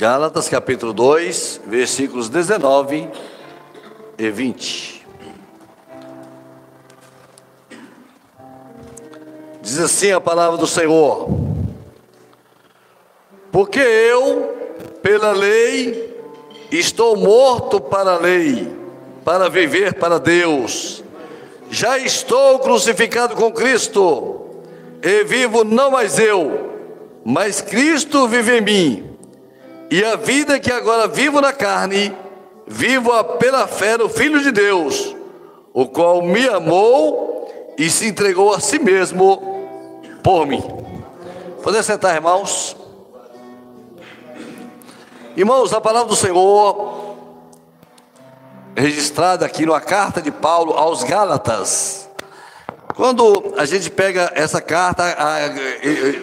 Gálatas capítulo 2, versículos 19 e 20. Diz assim a palavra do Senhor: Porque eu, pela lei, estou morto para a lei, para viver para Deus. Já estou crucificado com Cristo, e vivo não mais eu, mas Cristo vive em mim. E a vida que agora vivo na carne, vivo-a pela fé no Filho de Deus, o qual me amou e se entregou a si mesmo por mim. Poder sentar, irmãos? Irmãos, a palavra do Senhor, registrada aqui numa carta de Paulo aos Gálatas. Quando a gente pega essa carta a,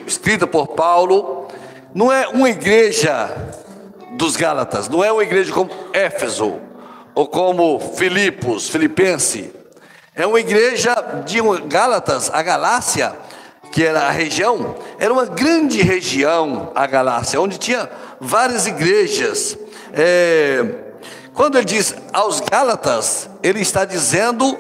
escrita por Paulo, não é uma igreja dos Gálatas, não é uma igreja como Éfeso ou como Filipos, Filipense. É uma igreja de Gálatas, a Galácia, que era a região, era uma grande região, a Galácia, onde tinha várias igrejas. É, quando ele diz aos Gálatas, ele está dizendo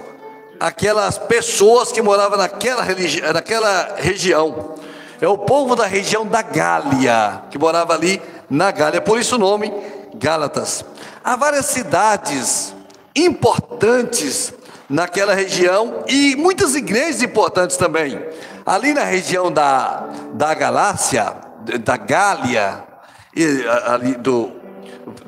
aquelas pessoas que moravam naquela, naquela região. É o povo da região da Gália, que morava ali na Gália, por isso o nome Gálatas. Há várias cidades importantes naquela região e muitas igrejas importantes também. Ali na região da, da Galácia, da Gália, ali do,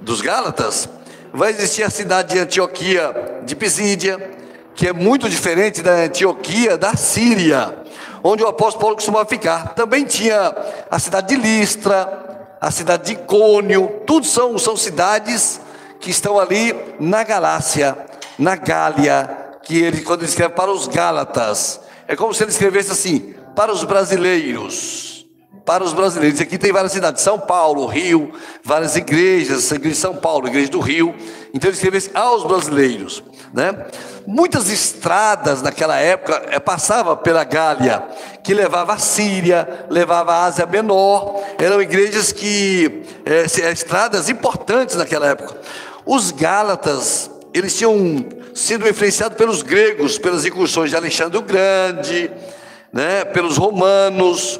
dos Gálatas, vai existir a cidade de Antioquia de Pisídia, que é muito diferente da Antioquia da Síria onde o apóstolo Paulo costumava ficar. Também tinha a cidade de Listra, a cidade de Cônio, tudo são, são cidades que estão ali na Galácia, na Gália, que ele, quando ele escreve para os Gálatas, é como se ele escrevesse assim, para os brasileiros para os brasileiros. Aqui tem várias cidades, São Paulo, Rio, várias igrejas, igreja de São Paulo, igreja do Rio. Então ele escrevesse aos brasileiros, né? Muitas estradas naquela época é, passava pela Gália, que levava a Síria, levava a Ásia Menor. Eram igrejas que é, estradas importantes naquela época. Os Gálatas, eles tinham sido influenciados pelos gregos, pelas incursões de Alexandre o Grande, né? Pelos romanos.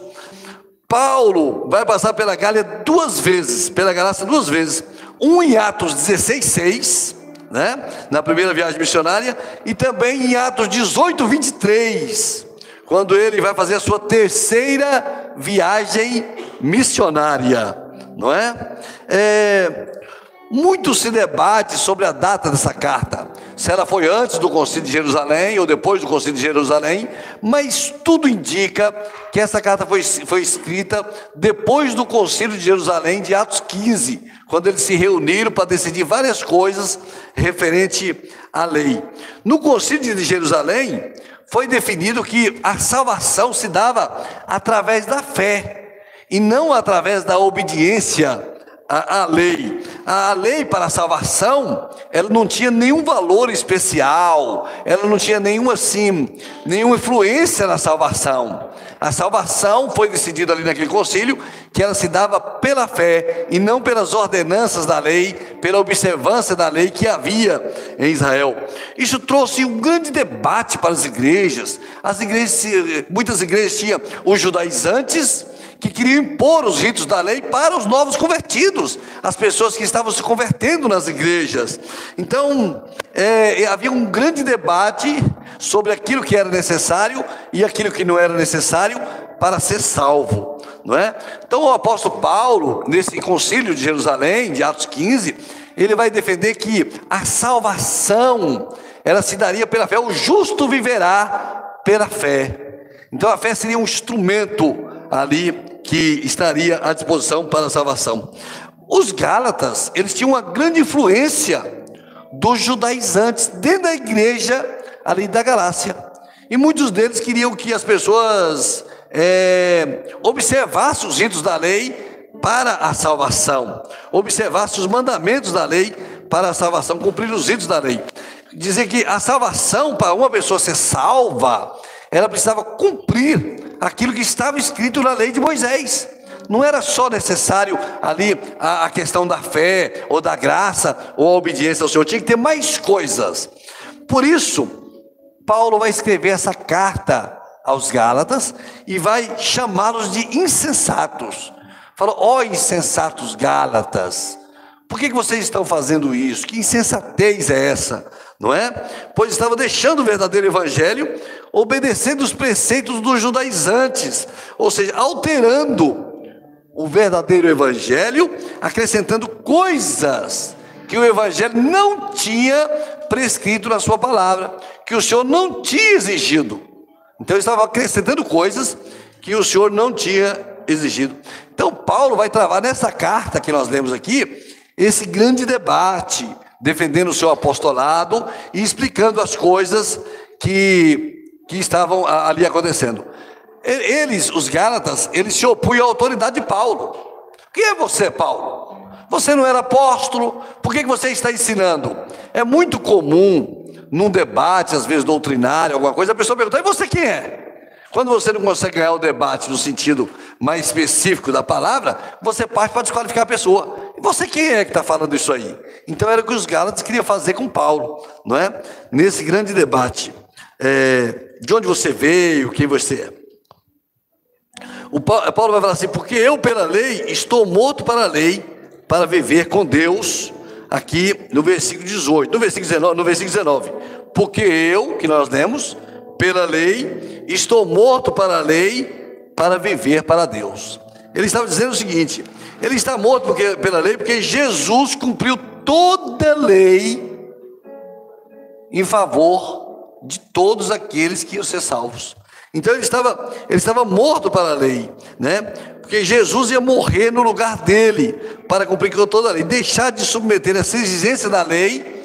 Paulo vai passar pela Gália duas vezes, pela Galácia duas vezes. Um em Atos 16, 6, né? na primeira viagem missionária, e também em Atos 18, 23, quando ele vai fazer a sua terceira viagem missionária, não é? é muito se debate sobre a data dessa carta, se ela foi antes do Concílio de Jerusalém ou depois do Concílio de Jerusalém, mas tudo indica que essa carta foi, foi escrita depois do Concílio de Jerusalém, de Atos 15, quando eles se reuniram para decidir várias coisas referente à lei. No Concílio de Jerusalém, foi definido que a salvação se dava através da fé e não através da obediência a, a, lei. A lei para a salvação, ela não tinha nenhum valor especial, ela não tinha nenhuma assim, nenhuma influência na salvação. A salvação foi decidida ali naquele concílio que ela se dava pela fé e não pelas ordenanças da lei, pela observância da lei que havia em Israel. Isso trouxe um grande debate para as igrejas. As igrejas, muitas igrejas tinham os judaizantes que queriam impor os ritos da lei para os novos convertidos, as pessoas que estavam se convertendo nas igrejas. Então, é, havia um grande debate sobre aquilo que era necessário e aquilo que não era necessário para ser salvo, não é? Então, o apóstolo Paulo, nesse concílio de Jerusalém, de Atos 15, ele vai defender que a salvação, ela se daria pela fé, o justo viverá pela fé. Então a fé seria um instrumento ali que estaria à disposição para a salvação. Os Gálatas, eles tinham uma grande influência dos judaizantes dentro da igreja ali da Galácia. E muitos deles queriam que as pessoas é, observassem os ritos da lei para a salvação, observassem os mandamentos da lei para a salvação, cumprir os ritos da lei. Dizer que a salvação, para uma pessoa ser salva, ela precisava cumprir aquilo que estava escrito na lei de Moisés. não era só necessário ali a, a questão da fé, ou da graça, ou a obediência ao Senhor, tinha que ter mais coisas. Por isso, Paulo vai escrever essa carta aos Gálatas e vai chamá-los de insensatos. Fala, ó oh, insensatos Gálatas, por que, que vocês estão fazendo isso? Que insensatez é essa? Não é? Pois estavam deixando o verdadeiro evangelho, obedecendo os preceitos dos judaizantes, ou seja, alterando o verdadeiro evangelho, acrescentando coisas que o evangelho não tinha prescrito na sua palavra, que o Senhor não tinha exigido. Então ele estava acrescentando coisas que o Senhor não tinha exigido. Então Paulo vai travar nessa carta que nós lemos aqui esse grande debate, defendendo o seu apostolado e explicando as coisas que, que estavam ali acontecendo. Eles, os Gálatas, eles se opunham à autoridade de Paulo. Quem é você, Paulo? Você não era apóstolo? Por que você está ensinando? É muito comum, num debate, às vezes doutrinário, alguma coisa, a pessoa pergunta: e você quem é? Quando você não consegue ganhar o debate no sentido mais específico da palavra, você parte para desqualificar a pessoa. E você quem é que está falando isso aí? Então era o que os Gálatas queriam fazer com Paulo, não é? Nesse grande debate. É, de onde você veio, quem você é. O Paulo vai falar assim, porque eu pela lei estou morto para a lei, para viver com Deus, aqui no versículo 18, no versículo 19, no versículo 19. Porque eu, que nós lemos, pela lei, estou morto para a lei, para viver para Deus. Ele estava dizendo o seguinte: ele está morto porque, pela lei, porque Jesus cumpriu toda a lei em favor de todos aqueles que iam ser salvos. Então ele estava, ele estava morto para a lei, né? Porque Jesus ia morrer no lugar dele para cumprir toda a lei, deixar de submeter essa exigência da lei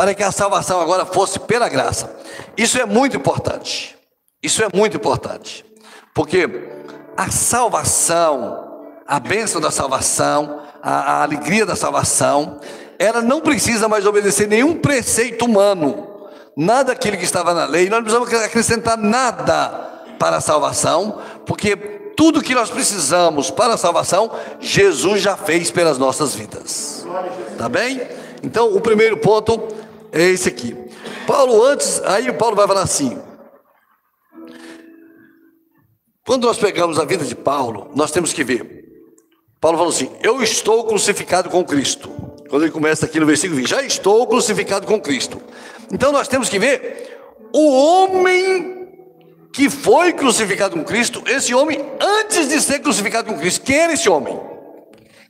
para que a salvação agora fosse pela graça. Isso é muito importante. Isso é muito importante. Porque a salvação, a bênção da salvação, a, a alegria da salvação, ela não precisa mais obedecer nenhum preceito humano nada daquilo que estava na lei, nós não precisamos acrescentar nada para a salvação, porque tudo que nós precisamos para a salvação, Jesus já fez pelas nossas vidas. Tá bem? Então, o primeiro ponto é esse aqui. Paulo antes, aí Paulo vai falar assim: Quando nós pegamos a vida de Paulo, nós temos que ver. Paulo falou assim: Eu estou crucificado com Cristo. Quando ele começa aqui no versículo 20, já estou crucificado com Cristo. Então nós temos que ver o homem que foi crucificado com Cristo, esse homem antes de ser crucificado com Cristo. Quem era esse homem?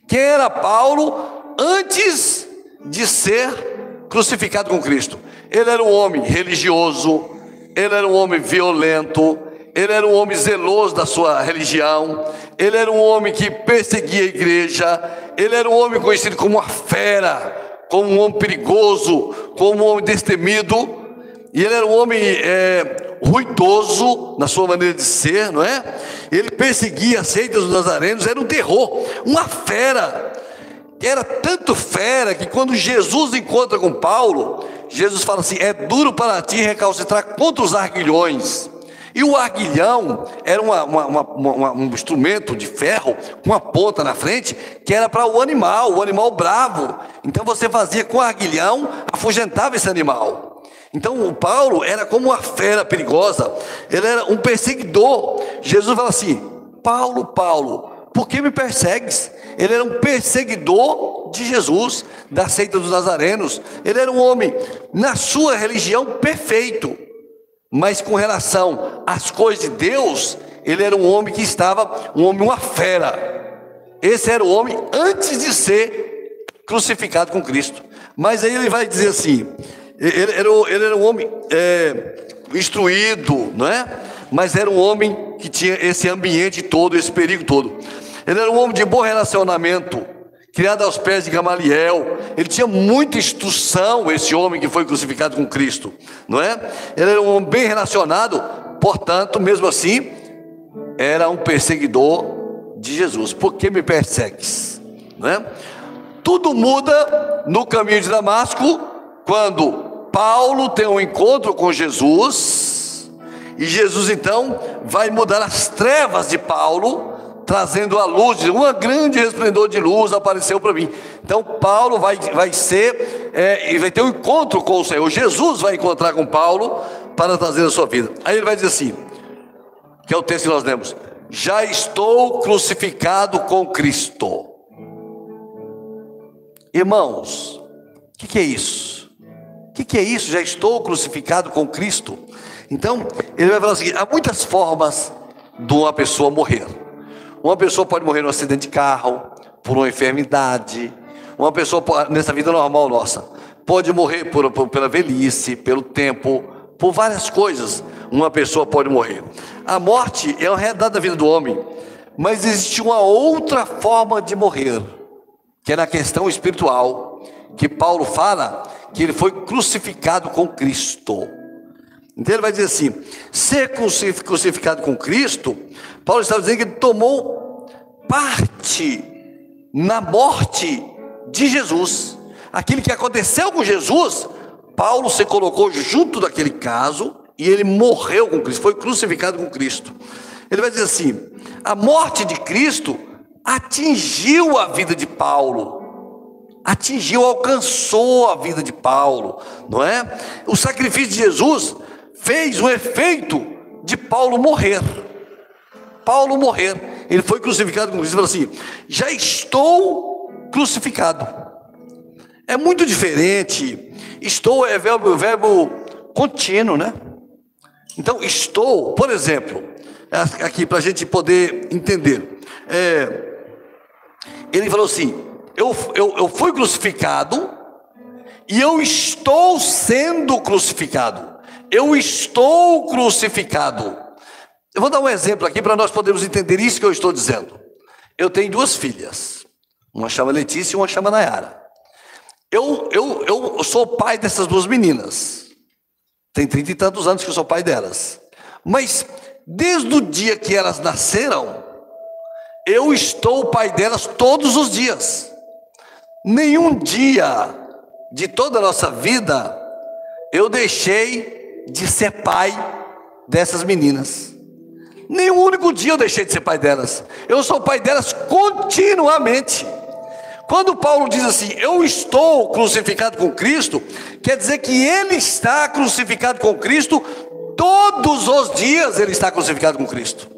Quem era Paulo antes de ser crucificado com Cristo? Ele era um homem religioso, ele era um homem violento, ele era um homem zeloso da sua religião, ele era um homem que perseguia a igreja, ele era um homem conhecido como uma fera, como um homem perigoso, como um homem destemido, e ele era um homem é, ruidoso na sua maneira de ser, não é? Ele perseguia as seitas dos nazarenos, era um terror, uma fera. Era tanto fera que quando Jesus encontra com Paulo, Jesus fala assim: é duro para ti recalcitrar contra os arguilhões. E o arguilhão era uma, uma, uma, um instrumento de ferro com uma ponta na frente que era para o animal, o animal bravo. Então você fazia com o arguilhão, afugentava esse animal. Então o Paulo era como uma fera perigosa, ele era um perseguidor. Jesus fala assim: Paulo, Paulo, por que me persegues? Ele era um perseguidor de Jesus, da seita dos nazarenos. Ele era um homem, na sua religião, perfeito. Mas com relação às coisas de Deus, ele era um homem que estava, um homem, uma fera. Esse era o homem antes de ser crucificado com Cristo. Mas aí ele vai dizer assim: ele era, ele era um homem é, instruído, não é? Mas era um homem que tinha esse ambiente todo, esse perigo todo. Ele era um homem de bom relacionamento criado aos pés de Gamaliel. Ele tinha muita instrução, esse homem que foi crucificado com Cristo, não é? Ele era um homem bem relacionado, portanto, mesmo assim, era um perseguidor de Jesus. Por que me persegues? Não é? Tudo muda no caminho de Damasco quando Paulo tem um encontro com Jesus e Jesus então vai mudar as trevas de Paulo trazendo a luz, uma grande resplendor de luz apareceu para mim. Então Paulo vai, vai ser, é, vai ter um encontro com o Senhor. Jesus vai encontrar com Paulo para trazer a sua vida. Aí ele vai dizer assim, que é o texto que nós lemos: Já estou crucificado com Cristo. Irmãos, o que, que, é isso? O que, que é isso? Já estou crucificado com Cristo. Então, ele vai falar o seguinte: há muitas formas de uma pessoa morrer. Uma pessoa pode morrer num acidente de carro, por uma enfermidade. Uma pessoa, nessa vida normal nossa, pode morrer por, por, pela velhice, pelo tempo, por várias coisas. Uma pessoa pode morrer. A morte é uma realidade da vida do homem, mas existe uma outra forma de morrer, que é na questão espiritual, que Paulo fala que ele foi crucificado com Cristo. Então ele vai dizer assim: ser crucificado com Cristo, Paulo está dizendo que ele tomou parte na morte de Jesus. Aquilo que aconteceu com Jesus, Paulo se colocou junto daquele caso e ele morreu com Cristo, foi crucificado com Cristo. Ele vai dizer assim: a morte de Cristo atingiu a vida de Paulo atingiu, alcançou a vida de Paulo, não é? O sacrifício de Jesus fez o efeito de Paulo morrer. Paulo morrer. Ele foi crucificado com Cristo e falou assim: já estou crucificado. É muito diferente. Estou é verbo, verbo contínuo, né? Então, estou, por exemplo, aqui para a gente poder entender. É, ele falou assim: eu, eu, eu fui crucificado e eu estou sendo crucificado eu estou crucificado. Eu vou dar um exemplo aqui para nós podermos entender isso que eu estou dizendo. Eu tenho duas filhas, uma chama Letícia e uma chama Nayara. Eu, eu, eu sou pai dessas duas meninas. Tem trinta e tantos anos que eu sou pai delas. Mas desde o dia que elas nasceram, eu estou pai delas todos os dias. Nenhum dia de toda a nossa vida eu deixei de ser pai dessas meninas. Nenhum único dia eu deixei de ser pai delas. Eu sou pai delas continuamente. Quando Paulo diz assim, eu estou crucificado com Cristo, quer dizer que ele está crucificado com Cristo, todos os dias ele está crucificado com Cristo.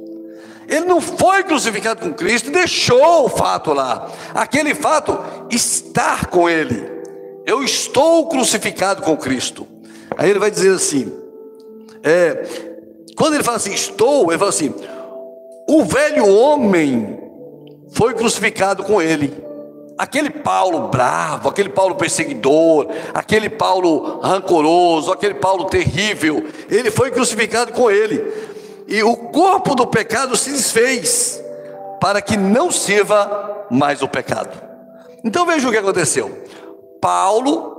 Ele não foi crucificado com Cristo deixou o fato lá. Aquele fato está com ele. Eu estou crucificado com Cristo. Aí ele vai dizer assim: é, quando ele fala assim, estou, ele fala assim: o velho homem foi crucificado com ele. Aquele Paulo bravo, aquele Paulo perseguidor, aquele Paulo rancoroso, aquele Paulo terrível, ele foi crucificado com ele. E o corpo do pecado se desfez, para que não sirva mais o pecado. Então veja o que aconteceu. Paulo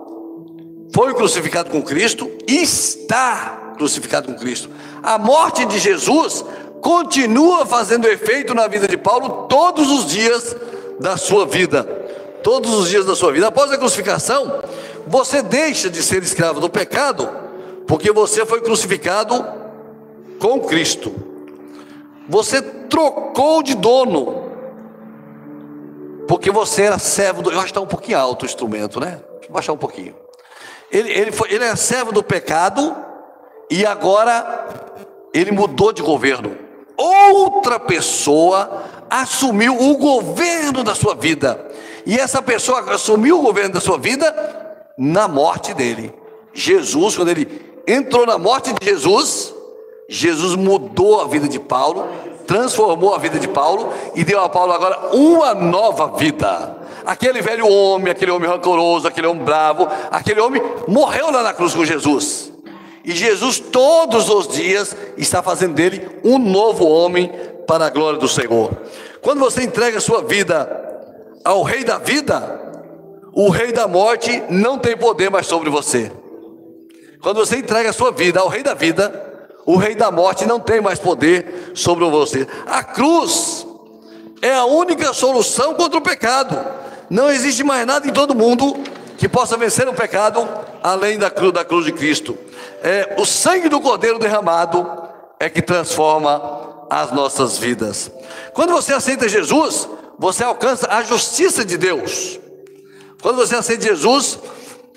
foi crucificado com Cristo está crucificado com Cristo. A morte de Jesus continua fazendo efeito na vida de Paulo todos os dias da sua vida. Todos os dias da sua vida. Após a crucificação, você deixa de ser escravo do pecado, porque você foi crucificado com Cristo. Você trocou de dono, porque você era servo do. Eu acho que está um pouquinho alto o instrumento, né? Deixa eu baixar um pouquinho. Ele, ele, foi, ele é servo do pecado e agora ele mudou de governo. Outra pessoa assumiu o governo da sua vida. E essa pessoa assumiu o governo da sua vida na morte dele. Jesus, quando ele entrou na morte de Jesus, Jesus mudou a vida de Paulo, transformou a vida de Paulo e deu a Paulo agora uma nova vida. Aquele velho homem, aquele homem rancoroso, aquele homem bravo, aquele homem morreu lá na cruz com Jesus. E Jesus todos os dias está fazendo dele um novo homem para a glória do Senhor. Quando você entrega a sua vida ao Rei da vida, o Rei da morte não tem poder mais sobre você. Quando você entrega a sua vida ao Rei da vida, o Rei da morte não tem mais poder sobre você. A cruz é a única solução contra o pecado. Não existe mais nada em todo mundo que possa vencer o pecado além da cruz, da cruz de Cristo. É, o sangue do Cordeiro derramado é que transforma as nossas vidas. Quando você aceita Jesus, você alcança a justiça de Deus. Quando você aceita Jesus,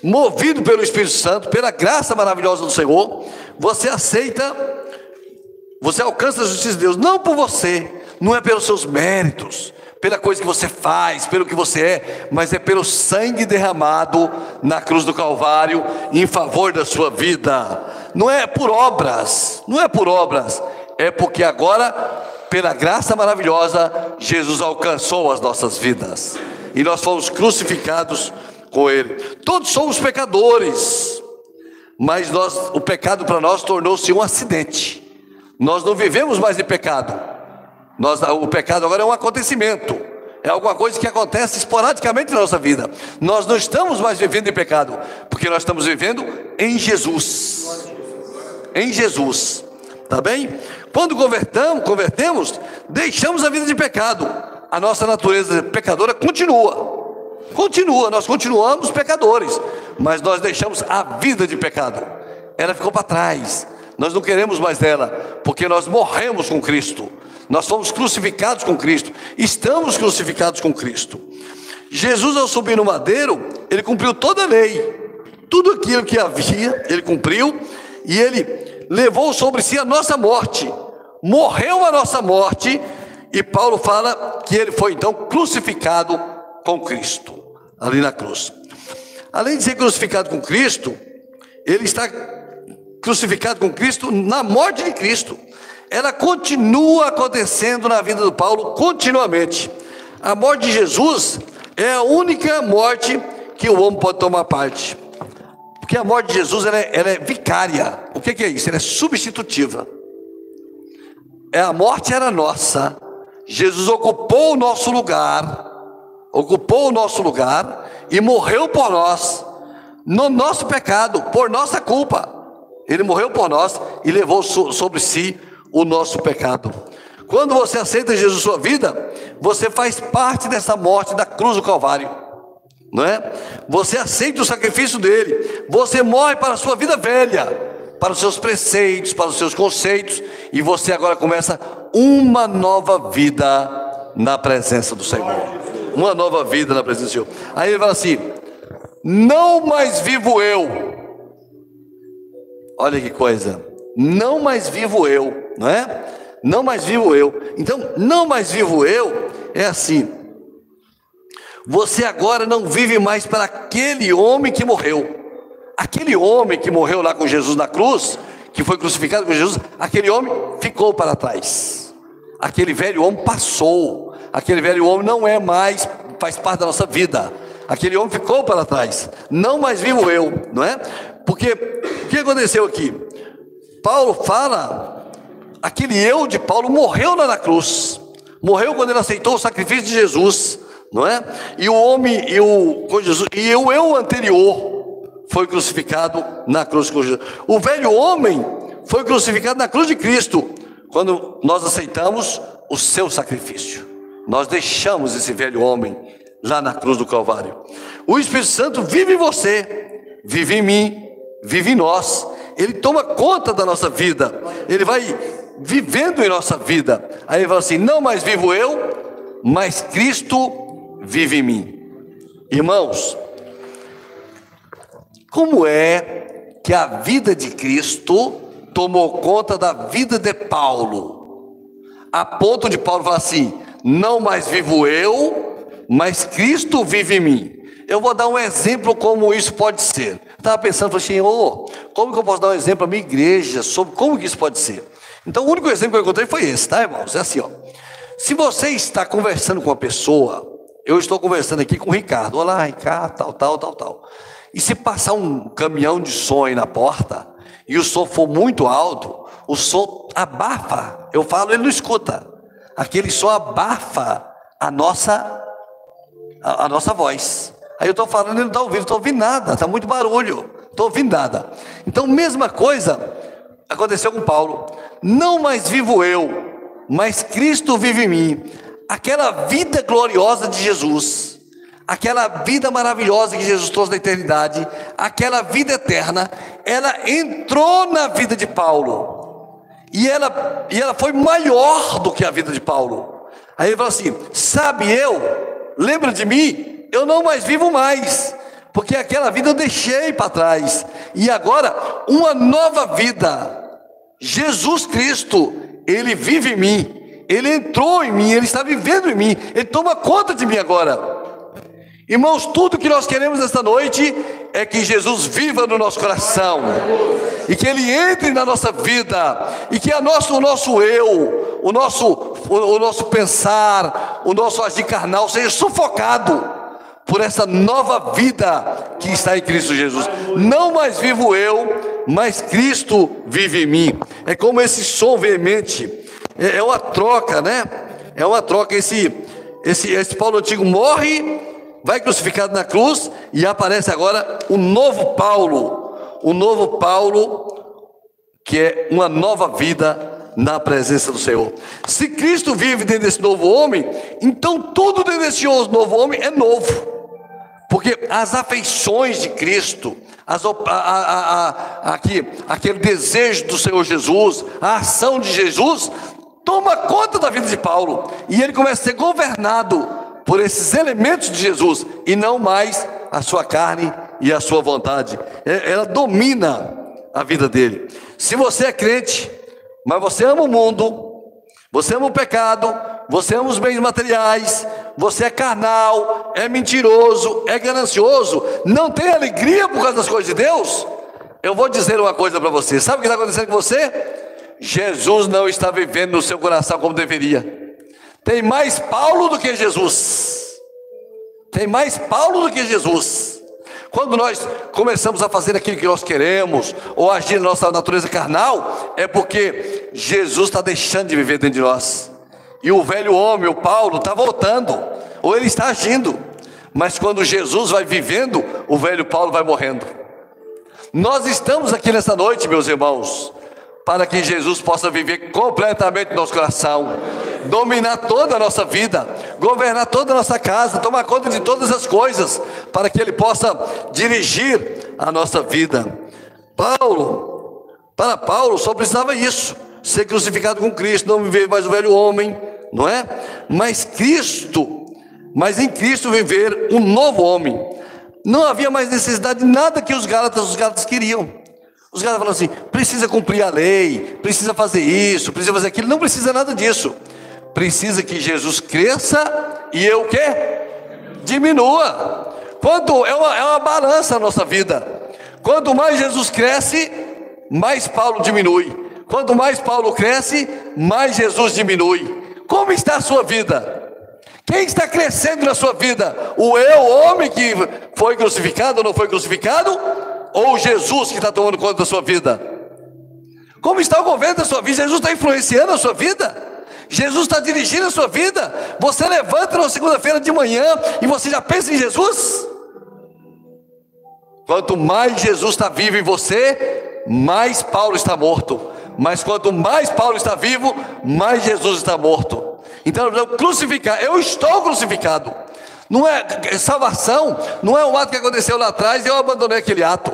movido pelo Espírito Santo, pela graça maravilhosa do Senhor, você aceita, você alcança a justiça de Deus, não por você, não é pelos seus méritos, pela coisa que você faz, pelo que você é, mas é pelo sangue derramado na cruz do Calvário em favor da sua vida. Não é por obras, não é por obras, é porque agora, pela graça maravilhosa, Jesus alcançou as nossas vidas e nós fomos crucificados com Ele. Todos somos pecadores, mas nós, o pecado para nós tornou-se um acidente. Nós não vivemos mais de pecado. Nós, o pecado agora é um acontecimento, é alguma coisa que acontece esporadicamente na nossa vida. Nós não estamos mais vivendo em pecado, porque nós estamos vivendo em Jesus. Em Jesus, tá bem? Quando convertamos, convertemos, deixamos a vida de pecado. A nossa natureza pecadora continua. Continua, nós continuamos pecadores, mas nós deixamos a vida de pecado. Ela ficou para trás. Nós não queremos mais dela, porque nós morremos com Cristo. Nós fomos crucificados com Cristo. Estamos crucificados com Cristo. Jesus, ao subir no madeiro, ele cumpriu toda a lei. Tudo aquilo que havia, ele cumpriu. E ele levou sobre si a nossa morte. Morreu a nossa morte. E Paulo fala que ele foi então crucificado com Cristo, ali na cruz. Além de ser crucificado com Cristo, ele está crucificado com Cristo na morte de Cristo ela continua acontecendo na vida do Paulo continuamente. A morte de Jesus é a única morte que o homem pode tomar parte. Porque a morte de Jesus ela é, ela é vicária. O que, que é isso? Ela é substitutiva. É a morte era nossa. Jesus ocupou o nosso lugar, ocupou o nosso lugar e morreu por nós, no nosso pecado, por nossa culpa. Ele morreu por nós e levou sobre si o nosso pecado. Quando você aceita Jesus sua vida, você faz parte dessa morte da cruz do Calvário. Não é? Você aceita o sacrifício dele, você morre para a sua vida velha, para os seus preceitos, para os seus conceitos, e você agora começa uma nova vida na presença do Senhor. Uma nova vida na presença do Senhor. Aí ele fala assim: Não mais vivo eu. Olha que coisa não mais vivo eu, não é? Não mais vivo eu. Então, não mais vivo eu é assim. Você agora não vive mais para aquele homem que morreu. Aquele homem que morreu lá com Jesus na cruz, que foi crucificado com Jesus, aquele homem ficou para trás. Aquele velho homem passou. Aquele velho homem não é mais, faz parte da nossa vida. Aquele homem ficou para trás. Não mais vivo eu, não é? Porque o que aconteceu aqui? Paulo fala, aquele eu de Paulo morreu lá na cruz, morreu quando ele aceitou o sacrifício de Jesus, não é? E o homem, e o, Jesus, e o eu anterior foi crucificado na cruz com Jesus. O velho homem foi crucificado na cruz de Cristo, quando nós aceitamos o seu sacrifício. Nós deixamos esse velho homem lá na cruz do Calvário. O Espírito Santo vive em você, vive em mim, vive em nós. Ele toma conta da nossa vida, Ele vai vivendo em nossa vida. Aí ele fala assim: não mais vivo eu, mas Cristo vive em mim. Irmãos, como é que a vida de Cristo tomou conta da vida de Paulo? A ponto de Paulo falar assim: não mais vivo eu, mas Cristo vive em mim. Eu vou dar um exemplo como isso pode ser. Estava pensando, falei assim, oh, como que eu posso dar um exemplo à minha igreja sobre como que isso pode ser? Então, o único exemplo que eu encontrei foi esse, tá, irmãos? É assim, ó. Se você está conversando com uma pessoa, eu estou conversando aqui com o Ricardo. Olá, Ricardo, tal, tal, tal, tal. E se passar um caminhão de som aí na porta, e o som for muito alto, o som abafa. Eu falo, ele não escuta. Aquele som abafa a nossa, a, a nossa voz. Aí eu estou falando, ele não está ouvindo, estou ouvindo nada, está muito barulho, estou ouvindo nada. Então, mesma coisa aconteceu com Paulo. Não mais vivo eu, mas Cristo vive em mim. Aquela vida gloriosa de Jesus, aquela vida maravilhosa que Jesus trouxe da eternidade, aquela vida eterna, ela entrou na vida de Paulo. E ela, e ela foi maior do que a vida de Paulo. Aí ele falou assim: Sabe eu, lembra de mim? Eu não mais vivo mais, porque aquela vida eu deixei para trás. E agora, uma nova vida. Jesus Cristo, Ele vive em mim, Ele entrou em mim, Ele está vivendo em mim, Ele toma conta de mim agora. Irmãos, tudo que nós queremos esta noite é que Jesus viva no nosso coração, e que Ele entre na nossa vida, e que a nosso, o nosso eu, o nosso, o, o nosso pensar, o nosso agir carnal seja sufocado por essa nova vida que está em Cristo Jesus. Não mais vivo eu, mas Cristo vive em mim. É como esse som veemente, é, é uma troca, né? É uma troca. Esse, esse, esse Paulo antigo morre vai crucificado na cruz e aparece agora o novo Paulo, o novo Paulo que é uma nova vida na presença do Senhor. Se Cristo vive dentro desse novo homem, então tudo dentro desse novo homem é novo. Porque as afeições de Cristo, as, a, a, a, aqui, aquele desejo do Senhor Jesus, a ação de Jesus, toma conta da vida de Paulo. E ele começa a ser governado por esses elementos de Jesus e não mais a sua carne e a sua vontade. É, ela domina a vida dele. Se você é crente, mas você ama o mundo, você ama o pecado, você ama os bens materiais, você é carnal, é mentiroso, é ganancioso, não tem alegria por causa das coisas de Deus, eu vou dizer uma coisa para você: sabe o que está acontecendo com você? Jesus não está vivendo no seu coração como deveria. Tem mais Paulo do que Jesus. Tem mais Paulo do que Jesus. Quando nós começamos a fazer aquilo que nós queremos, ou agir na nossa natureza carnal, é porque Jesus está deixando de viver dentro de nós. E o velho homem, o Paulo, está voltando, ou ele está agindo. Mas quando Jesus vai vivendo, o velho Paulo vai morrendo. Nós estamos aqui nessa noite, meus irmãos, para que Jesus possa viver completamente no nosso coração, dominar toda a nossa vida, governar toda a nossa casa, tomar conta de todas as coisas, para que Ele possa dirigir a nossa vida. Paulo, para Paulo só precisava isso, ser crucificado com Cristo, não viver mais o velho homem, não é? Mas Cristo, mas em Cristo viver um novo homem. Não havia mais necessidade de nada que os Gálatas, os Gálatas queriam. Os caras falam assim: precisa cumprir a lei, precisa fazer isso, precisa fazer aquilo. Não precisa nada disso. Precisa que Jesus cresça e eu o quê? Diminua. Quanto é uma, é uma balança a nossa vida. Quanto mais Jesus cresce, mais Paulo diminui. Quanto mais Paulo cresce, mais Jesus diminui. Como está a sua vida? Quem está crescendo na sua vida? O eu, o homem que foi crucificado ou não foi crucificado? Ou Jesus que está tomando conta da sua vida? Como está o governo da sua vida? Jesus está influenciando a sua vida? Jesus está dirigindo a sua vida? Você levanta na segunda-feira de manhã e você já pensa em Jesus? Quanto mais Jesus está vivo em você, mais Paulo está morto. Mas quanto mais Paulo está vivo, mais Jesus está morto. Então, crucificar, eu estou crucificado. Não é salvação, não é um ato que aconteceu lá atrás e eu abandonei aquele ato.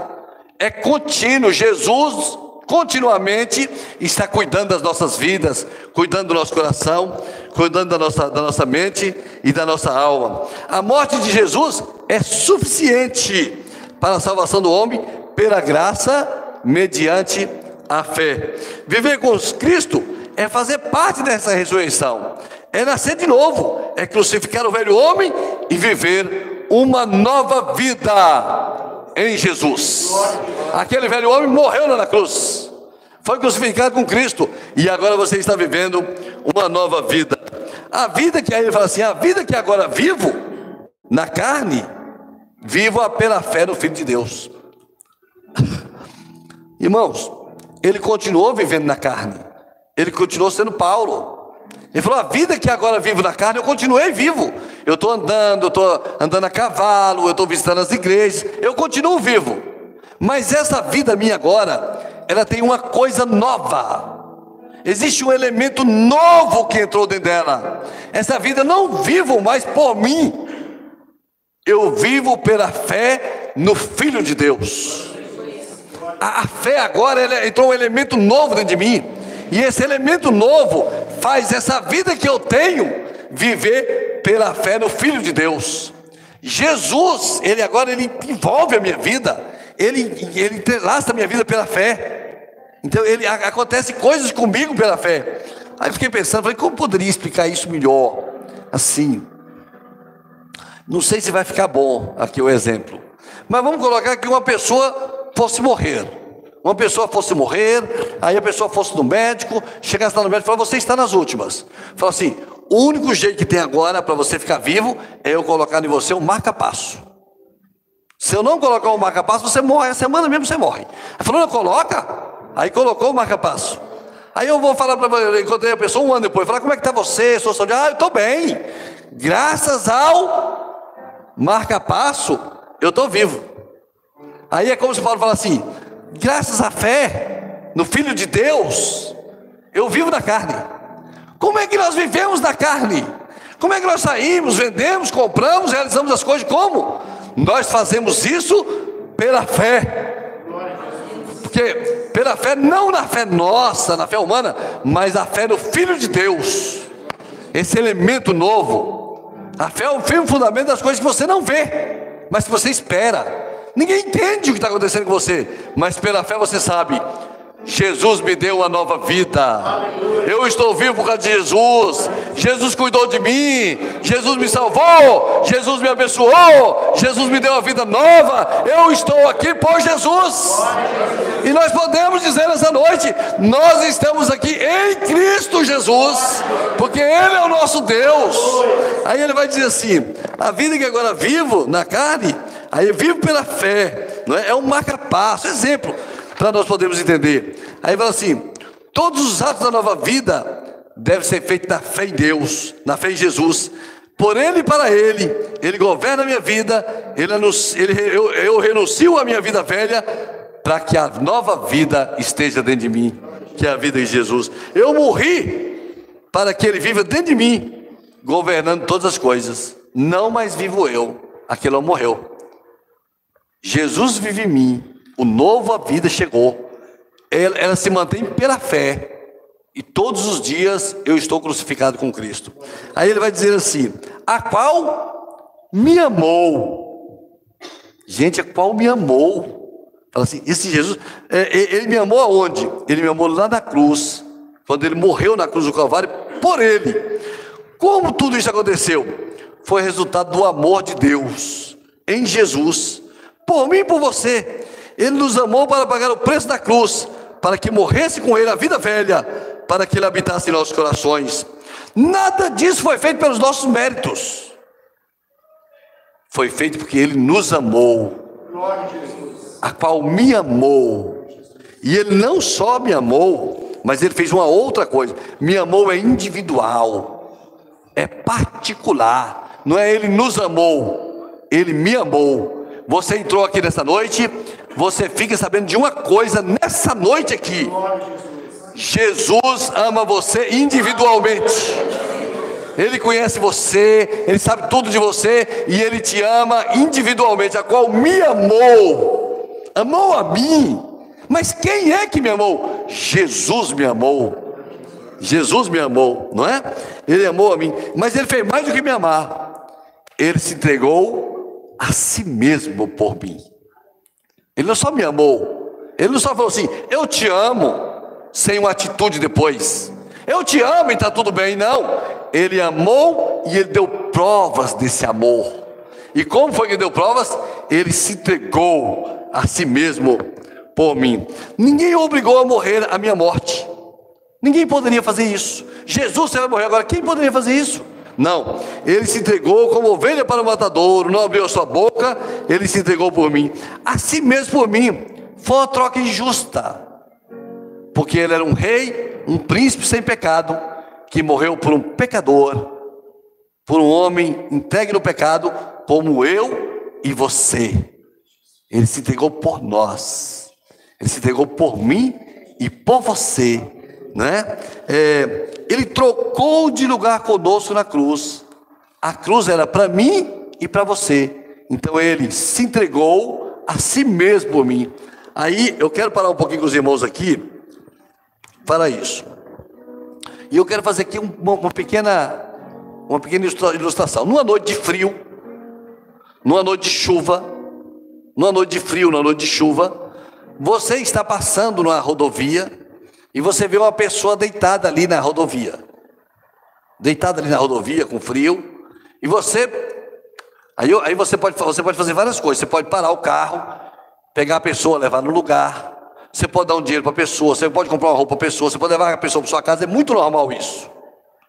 É contínuo. Jesus continuamente está cuidando das nossas vidas, cuidando do nosso coração, cuidando da nossa, da nossa mente e da nossa alma. A morte de Jesus é suficiente para a salvação do homem pela graça mediante a fé. Viver com Cristo é fazer parte dessa ressurreição é nascer de novo, é crucificar o velho homem e viver uma nova vida em Jesus. Aquele velho homem morreu na cruz, foi crucificado com Cristo e agora você está vivendo uma nova vida. A vida que aí ele fala assim: a vida que agora vivo na carne, vivo pela fé no Filho de Deus. Irmãos, ele continuou vivendo na carne, ele continuou sendo Paulo. Ele falou: a vida que agora vivo na carne, eu continuei vivo. Eu estou andando, eu estou andando a cavalo, eu estou visitando as igrejas, eu continuo vivo. Mas essa vida minha agora, ela tem uma coisa nova. Existe um elemento novo que entrou dentro dela. Essa vida não vivo mais por mim. Eu vivo pela fé no Filho de Deus. A, a fé agora entrou um elemento novo dentro de mim. E esse elemento novo faz essa vida que eu tenho viver pela fé no Filho de Deus. Jesus, ele agora ele envolve a minha vida, ele, ele entrelaça a minha vida pela fé. Então ele acontece coisas comigo pela fé. Aí fiquei pensando, falei, como poderia explicar isso melhor? Assim. Não sei se vai ficar bom aqui o exemplo. Mas vamos colocar que uma pessoa fosse morrer. Uma pessoa fosse morrer, aí a pessoa fosse no médico, chegasse lá no médico e falou: Você está nas últimas. Fala assim: O único jeito que tem agora para você ficar vivo é eu colocar em você um marca-passo. Se eu não colocar um marca-passo, você morre. A semana mesmo você morre. Ele falou: Não, coloca. Aí colocou o marca-passo. Aí eu vou falar para você, encontrei a pessoa um ano depois, falar como é que está você, sua saúde? Ah, eu estou bem. Graças ao marca-passo, eu estou vivo. Aí é como se Paulo fala assim: graças à fé no Filho de Deus, eu vivo na carne. Como é que nós vivemos na carne? Como é que nós saímos, vendemos, compramos, realizamos as coisas? Como? Nós fazemos isso pela fé. Porque pela fé, não na fé nossa, na fé humana, mas a fé no Filho de Deus. Esse elemento novo. A fé é o firme fundamento das coisas que você não vê, mas que você espera. Ninguém entende o que está acontecendo com você, mas pela fé você sabe Jesus me deu uma nova vida. Eu estou vivo por causa de Jesus. Jesus cuidou de mim. Jesus me salvou. Jesus me abençoou. Jesus me deu uma vida nova. Eu estou aqui por Jesus. E nós podemos dizer nessa noite: nós estamos aqui em Cristo Jesus, porque Ele é o nosso Deus. Aí ele vai dizer assim: a vida que agora vivo na carne, aí vivo pela fé. Não é? é um marca-passo, exemplo para nós podermos entender. Aí fala assim: todos os atos da nova vida devem ser feitos na fé em Deus, na fé em Jesus. Por Ele e para Ele, Ele governa a minha vida, Ele, ele eu, eu renuncio à minha vida velha, para que a nova vida esteja dentro de mim, que é a vida em Jesus. Eu morri para que Ele viva dentro de mim, governando todas as coisas. Não mais vivo eu, aquele morreu. Jesus vive em mim, o novo a vida chegou. Ela, ela se mantém pela fé. E todos os dias eu estou crucificado com Cristo. Aí ele vai dizer assim: a qual me amou. Gente, a qual me amou. Fala assim, esse Jesus, é, é, ele me amou aonde? Ele me amou lá na cruz, quando ele morreu na cruz do Calvário, por ele. Como tudo isso aconteceu? Foi resultado do amor de Deus em Jesus, por mim e por você. Ele nos amou para pagar o preço da cruz, para que morresse com Ele a vida velha, para que Ele habitasse em nossos corações. Nada disso foi feito pelos nossos méritos, foi feito porque Ele nos amou, a qual me amou, e Ele não só me amou, mas Ele fez uma outra coisa: me amou é individual, é particular, não é Ele nos amou, Ele me amou. Você entrou aqui nessa noite, você fica sabendo de uma coisa nessa noite aqui. Jesus ama você individualmente. Ele conhece você, ele sabe tudo de você e ele te ama individualmente, a qual me amou. Amou a mim. Mas quem é que me amou? Jesus me amou. Jesus me amou, não é? Ele amou a mim, mas ele fez mais do que me amar. Ele se entregou a si mesmo por mim. Ele não só me amou, ele não só falou assim, eu te amo, sem uma atitude depois. Eu te amo e está tudo bem, não. Ele amou e ele deu provas desse amor. E como foi que deu provas? Ele se entregou a si mesmo por mim. Ninguém obrigou a morrer a minha morte. Ninguém poderia fazer isso. Jesus, você vai morrer agora. Quem poderia fazer isso? Não, ele se entregou como ovelha para o matadouro, não abriu a sua boca, ele se entregou por mim. Assim mesmo por mim, foi uma troca injusta, porque ele era um rei, um príncipe sem pecado, que morreu por um pecador, por um homem entregue no pecado, como eu e você. Ele se entregou por nós, ele se entregou por mim e por você né? É, ele trocou de lugar conosco na cruz. A cruz era para mim e para você. Então ele se entregou a si mesmo por mim. Aí eu quero parar um pouquinho com os irmãos aqui. Fala isso. E eu quero fazer aqui uma, uma pequena, uma pequena ilustração. Numa noite de frio, numa noite de chuva, numa noite de frio, numa noite de chuva, você está passando numa rodovia e você vê uma pessoa deitada ali na rodovia. Deitada ali na rodovia com frio, e você aí, aí você pode você pode fazer várias coisas. Você pode parar o carro, pegar a pessoa, levar no lugar. Você pode dar um dinheiro para a pessoa, você pode comprar uma roupa para a pessoa, você pode levar a pessoa para sua casa, é muito normal isso.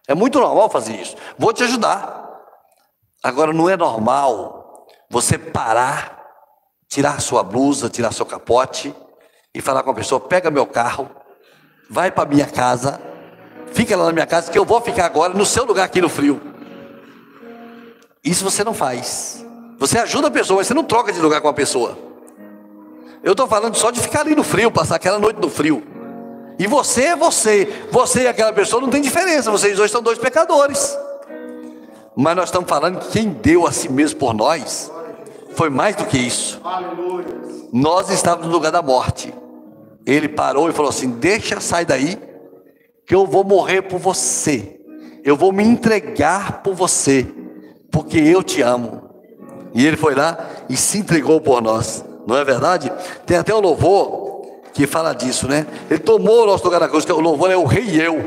É muito normal fazer isso. Vou te ajudar. Agora não é normal você parar, tirar sua blusa, tirar seu capote e falar com a pessoa: pega meu carro, vai para minha casa, fica lá na minha casa, que eu vou ficar agora no seu lugar aqui no frio. Isso você não faz. Você ajuda a pessoa, mas você não troca de lugar com a pessoa. Eu estou falando só de ficar ali no frio, passar aquela noite no frio. E você é você. Você e aquela pessoa não tem diferença. Vocês dois são dois pecadores. Mas nós estamos falando que quem deu a si mesmo por nós foi mais do que isso. Nós estávamos no lugar da morte. Ele parou e falou assim: Deixa, sai daí, que eu vou morrer por você. Eu vou me entregar por você, porque eu te amo. E ele foi lá e se entregou por nós. Não é verdade? Tem até um louvor que fala disso, né? Ele tomou o nosso lugar na cruz, é o louvor é o rei e eu.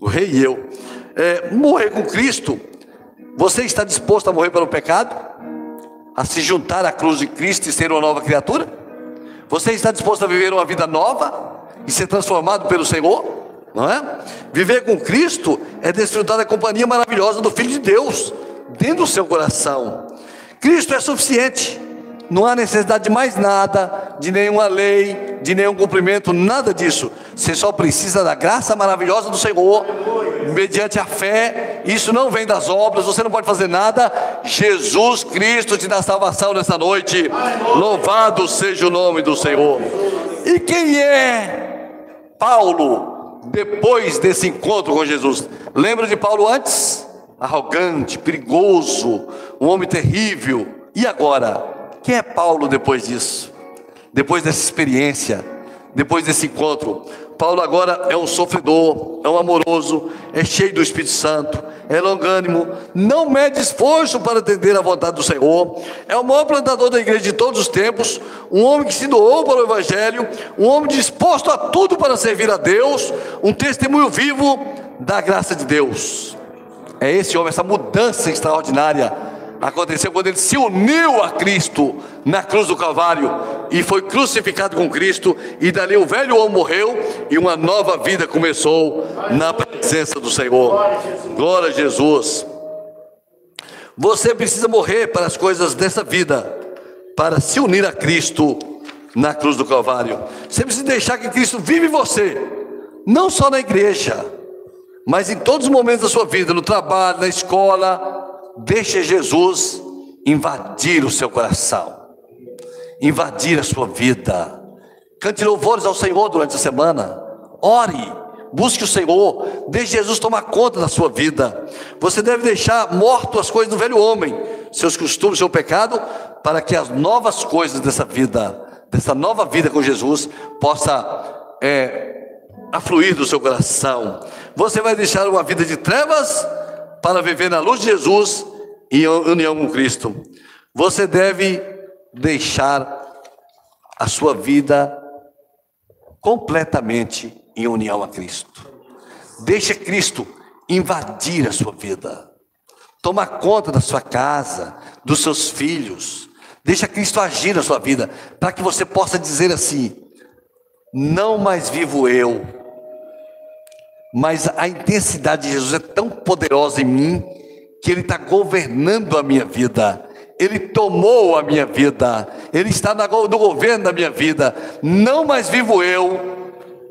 O rei e eu. É, morrer com Cristo, você está disposto a morrer pelo pecado? A se juntar à cruz de Cristo e ser uma nova criatura? Você está disposto a viver uma vida nova e ser transformado pelo Senhor? Não é? Viver com Cristo é desfrutar da companhia maravilhosa do Filho de Deus dentro do seu coração. Cristo é suficiente. Não há necessidade de mais nada, de nenhuma lei, de nenhum cumprimento, nada disso. Você só precisa da graça maravilhosa do Senhor, mediante a fé. Isso não vem das obras, você não pode fazer nada. Jesus Cristo te dá salvação nessa noite. Louvado seja o nome do Senhor. E quem é Paulo depois desse encontro com Jesus? Lembra de Paulo antes? Arrogante, perigoso, um homem terrível. E agora? Quem é Paulo depois disso? Depois dessa experiência, depois desse encontro? Paulo agora é um sofredor, é um amoroso, é cheio do Espírito Santo, é longânimo, não mede esforço para atender à vontade do Senhor, é o maior plantador da igreja de todos os tempos, um homem que se doou para o Evangelho, um homem disposto a tudo para servir a Deus, um testemunho vivo da graça de Deus. É esse homem, essa mudança extraordinária aconteceu quando ele se uniu a Cristo na cruz do Calvário e foi crucificado com Cristo, e dali o velho homem morreu e uma nova vida começou na presença do Senhor. Glória a Jesus. Você precisa morrer para as coisas dessa vida, para se unir a Cristo na cruz do Calvário. Você precisa deixar que Cristo vive em você, não só na igreja, mas em todos os momentos da sua vida, no trabalho, na escola, Deixe Jesus invadir o seu coração, invadir a sua vida. Cante louvores ao Senhor durante a semana. Ore, busque o Senhor, deixe Jesus tomar conta da sua vida. Você deve deixar morto as coisas do velho homem, seus costumes, seu pecado, para que as novas coisas dessa vida, dessa nova vida com Jesus, possa é, afluir do seu coração. Você vai deixar uma vida de trevas para viver na luz de Jesus e em união com Cristo. Você deve deixar a sua vida completamente em união a Cristo. Deixa Cristo invadir a sua vida. Toma conta da sua casa, dos seus filhos. Deixa Cristo agir na sua vida, para que você possa dizer assim: não mais vivo eu, mas a intensidade de Jesus é tão poderosa em mim que Ele está governando a minha vida. Ele tomou a minha vida, Ele está no governo da minha vida. Não mais vivo eu,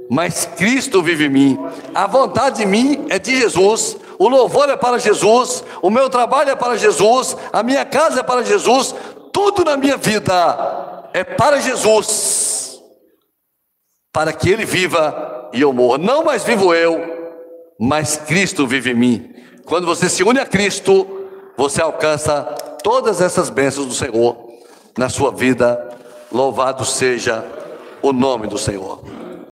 mas Cristo vive em mim. A vontade de mim é de Jesus, o louvor é para Jesus, o meu trabalho é para Jesus, a minha casa é para Jesus, tudo na minha vida é para Jesus, para que Ele viva e eu morro. Não mais vivo eu, mas Cristo vive em mim. Quando você se une a Cristo, você alcança todas essas bênçãos do Senhor na sua vida. Louvado seja o nome do Senhor.